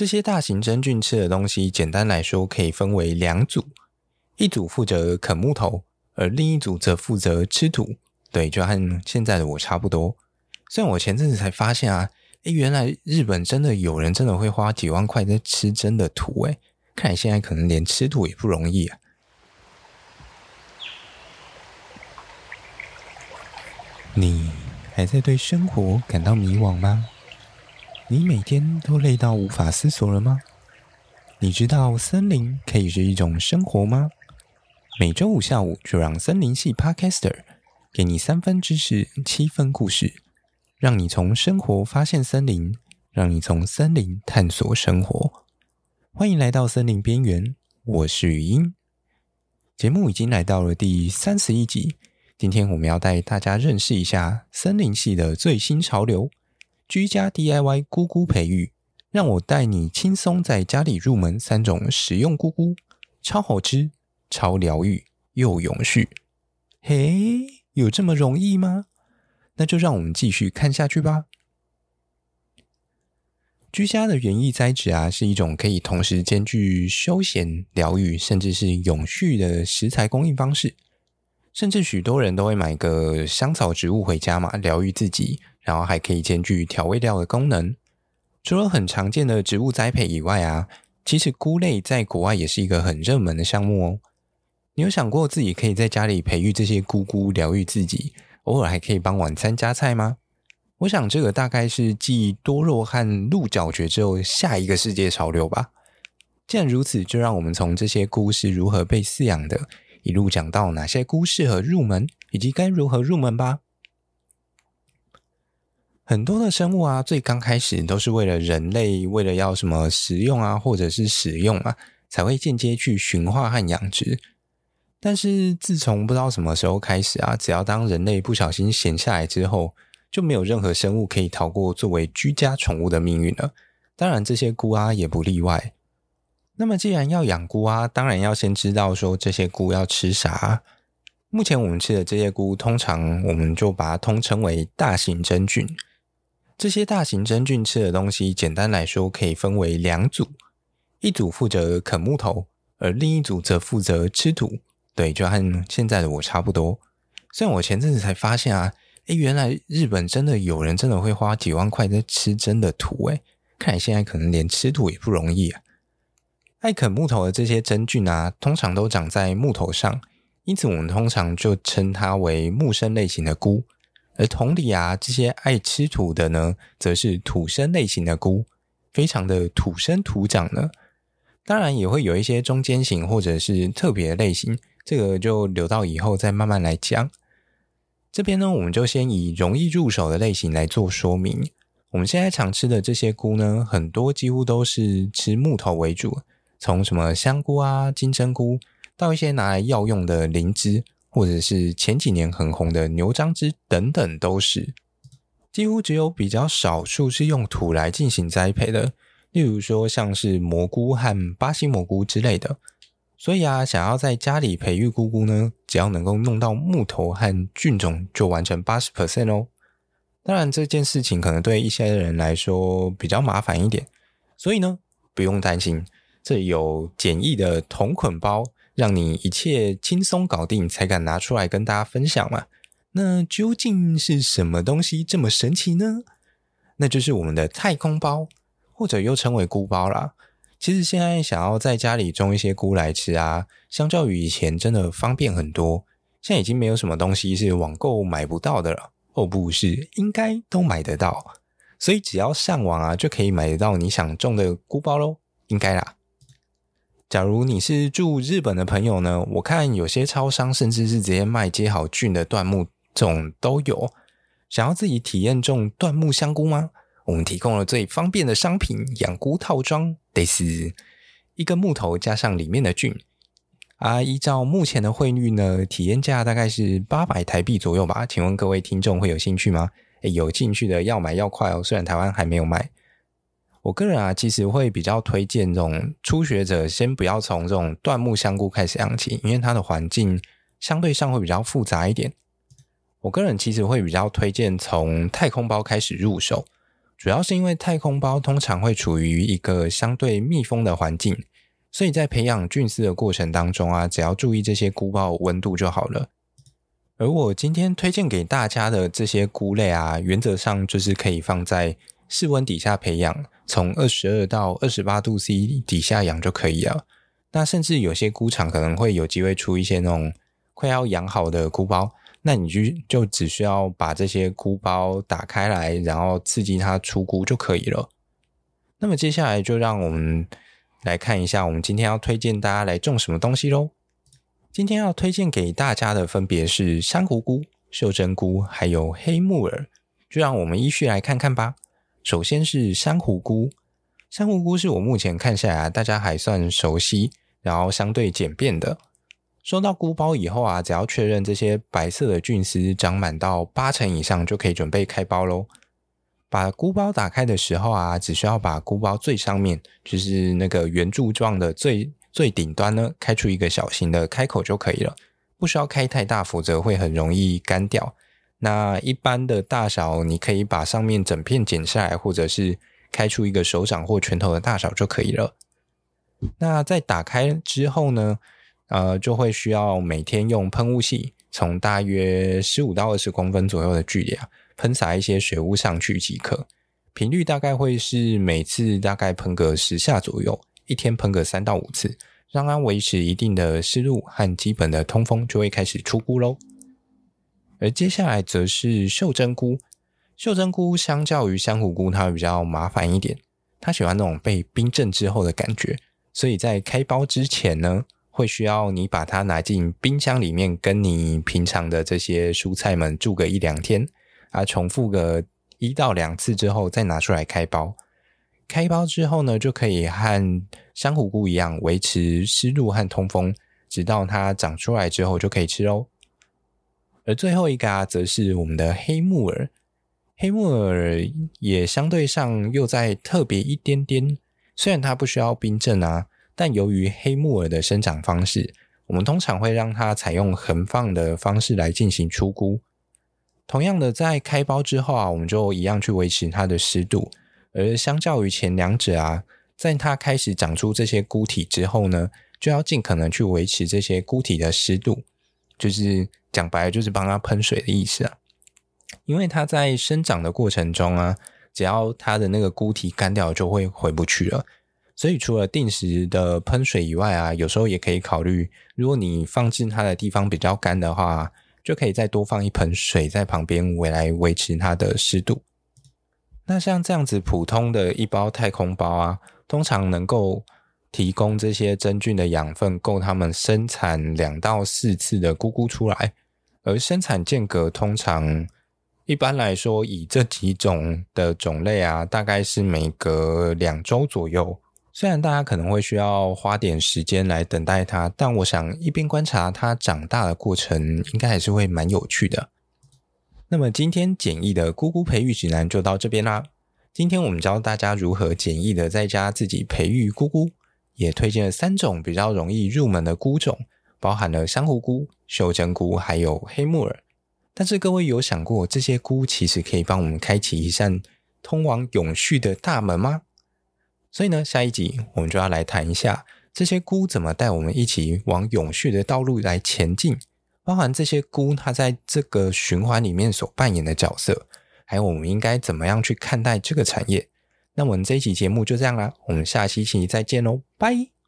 这些大型真菌吃的东西，简单来说可以分为两组，一组负责啃木头，而另一组则负责吃土。对，就和现在的我差不多。虽然我前阵子才发现啊，诶，原来日本真的有人真的会花几万块在吃真的土，诶，看来现在可能连吃土也不容易啊。你还在对生活感到迷惘吗？你每天都累到无法思索了吗？你知道森林可以是一种生活吗？每周五下午就让森林系 Podcaster 给你三分知识，七分故事，让你从生活发现森林，让你从森林探索生活。欢迎来到森林边缘，我是语音。节目已经来到了第三十一集，今天我们要带大家认识一下森林系的最新潮流。居家 DIY 菇菇培育，让我带你轻松在家里入门三种实用菇菇，超好吃、超疗愈又永续。嘿，有这么容易吗？那就让我们继续看下去吧。居家的园艺栽植啊，是一种可以同时兼具休闲、疗愈，甚至是永续的食材供应方式。甚至许多人都会买个香草植物回家嘛，疗愈自己。然后还可以兼具调味料的功能。除了很常见的植物栽培以外啊，其实菇类在国外也是一个很热门的项目哦。你有想过自己可以在家里培育这些菇菇，疗愈自己，偶尔还可以帮晚餐加菜吗？我想这个大概是继多肉和鹿角蕨之后下一个世界潮流吧。既然如此，就让我们从这些菇是如何被饲养的，一路讲到哪些菇适合入门，以及该如何入门吧。很多的生物啊，最刚开始都是为了人类，为了要什么食用啊，或者是使用啊，才会间接去驯化和养殖。但是自从不知道什么时候开始啊，只要当人类不小心闲下来之后，就没有任何生物可以逃过作为居家宠物的命运了。当然，这些菇啊也不例外。那么，既然要养菇啊，当然要先知道说这些菇要吃啥。目前我们吃的这些菇，通常我们就把它通称为大型真菌。这些大型真菌吃的东西，简单来说可以分为两组，一组负责啃木头，而另一组则负责吃土。对，就和现在的我差不多。虽然我前阵子才发现啊，诶，原来日本真的有人真的会花几万块在吃真的土，诶，看来现在可能连吃土也不容易啊。爱啃木头的这些真菌啊，通常都长在木头上，因此我们通常就称它为木生类型的菇。而同理啊，这些爱吃土的呢，则是土生类型的菇，非常的土生土长呢。当然也会有一些中间型或者是特别类型，这个就留到以后再慢慢来讲。这边呢，我们就先以容易入手的类型来做说明。我们现在常吃的这些菇呢，很多几乎都是吃木头为主，从什么香菇啊、金针菇，到一些拿来药用的灵芝。或者是前几年很红的牛樟芝等等，都是几乎只有比较少数是用土来进行栽培的，例如说像是蘑菇和巴西蘑菇之类的。所以啊，想要在家里培育菇菇呢，只要能够弄到木头和菌种，就完成八十 percent 哦。当然，这件事情可能对一些人来说比较麻烦一点，所以呢，不用担心，这里有简易的同捆包。让你一切轻松搞定，才敢拿出来跟大家分享嘛。那究竟是什么东西这么神奇呢？那就是我们的太空包，或者又称为菇包啦。其实现在想要在家里种一些菇来吃啊，相较于以前真的方便很多。现在已经没有什么东西是网购买不到的了，哦，不是，应该都买得到。所以只要上网啊，就可以买得到你想种的菇包喽，应该啦。假如你是住日本的朋友呢，我看有些超商甚至是直接卖接好菌的椴木，这种都有。想要自己体验种椴木香菇吗？我们提供了最方便的商品——养菇套装，得是一根木头加上里面的菌。啊，依照目前的汇率呢，体验价大概是八百台币左右吧。请问各位听众会有兴趣吗？诶，有兴趣的要买要快哦，虽然台湾还没有卖。我个人啊，其实会比较推荐这种初学者，先不要从这种椴木香菇开始养起，因为它的环境相对上会比较复杂一点。我个人其实会比较推荐从太空包开始入手，主要是因为太空包通常会处于一个相对密封的环境，所以在培养菌丝的过程当中啊，只要注意这些菇包温度就好了。而我今天推荐给大家的这些菇类啊，原则上就是可以放在室温底下培养，从二十二到二十八度 C 底下养就可以了。那甚至有些菇场可能会有机会出一些那种快要养好的菇包，那你就就只需要把这些菇包打开来，然后刺激它出菇就可以了。那么接下来就让我们来看一下，我们今天要推荐大家来种什么东西喽。今天要推荐给大家的分别是珊瑚菇、袖珍菇，还有黑木耳。就让我们依序来看看吧。首先是珊瑚菇，珊瑚菇是我目前看下来大家还算熟悉，然后相对简便的。收到菇包以后啊，只要确认这些白色的菌丝长满到八成以上，就可以准备开包喽。把菇包打开的时候啊，只需要把菇包最上面，就是那个圆柱状的最。最顶端呢，开出一个小型的开口就可以了，不需要开太大，否则会很容易干掉。那一般的大小，你可以把上面整片剪下来，或者是开出一个手掌或拳头的大小就可以了。那在打开之后呢，呃，就会需要每天用喷雾器，从大约十五到二十公分左右的距离啊，喷洒一些水雾上去即可。频率大概会是每次大概喷个十下左右。一天喷个三到五次，让它维持一定的湿度和基本的通风，就会开始出菇喽。而接下来则是袖珍菇，袖珍菇相较于珊瑚菇，它比较麻烦一点，它喜欢那种被冰镇之后的感觉，所以在开包之前呢，会需要你把它拿进冰箱里面，跟你平常的这些蔬菜们住个一两天，啊，重复个一到两次之后，再拿出来开包。开包之后呢，就可以和珊瑚菇一样维持湿度和通风，直到它长出来之后就可以吃喽。而最后一个啊，则是我们的黑木耳。黑木耳也相对上又再特别一点点，虽然它不需要冰镇啊，但由于黑木耳的生长方式，我们通常会让它采用横放的方式来进行出菇。同样的，在开包之后啊，我们就一样去维持它的湿度。而相较于前两者啊，在它开始长出这些菇体之后呢，就要尽可能去维持这些菇体的湿度，就是讲白了就是帮它喷水的意思啊。因为它在生长的过程中啊，只要它的那个菇体干掉，就会回不去了。所以除了定时的喷水以外啊，有时候也可以考虑，如果你放置它的地方比较干的话，就可以再多放一盆水在旁边，维来维持它的湿度。那像这样子普通的一包太空包啊，通常能够提供这些真菌的养分，够它们生产两到四次的菇菇出来。而生产间隔通常一般来说，以这几种的种类啊，大概是每隔两周左右。虽然大家可能会需要花点时间来等待它，但我想一边观察它长大的过程，应该还是会蛮有趣的。那么今天简易的菇菇培育指南就到这边啦。今天我们教大家如何简易的在家自己培育菇菇，也推荐了三种比较容易入门的菇种，包含了珊瑚菇、袖珍菇还有黑木耳。但是各位有想过，这些菇其实可以帮我们开启一扇通往永续的大门吗？所以呢，下一集我们就要来谈一下这些菇怎么带我们一起往永续的道路来前进。包含这些菇，它在这个循环里面所扮演的角色，还有我们应该怎么样去看待这个产业。那我们这一期节目就这样啦，我们下期期再见喽，拜。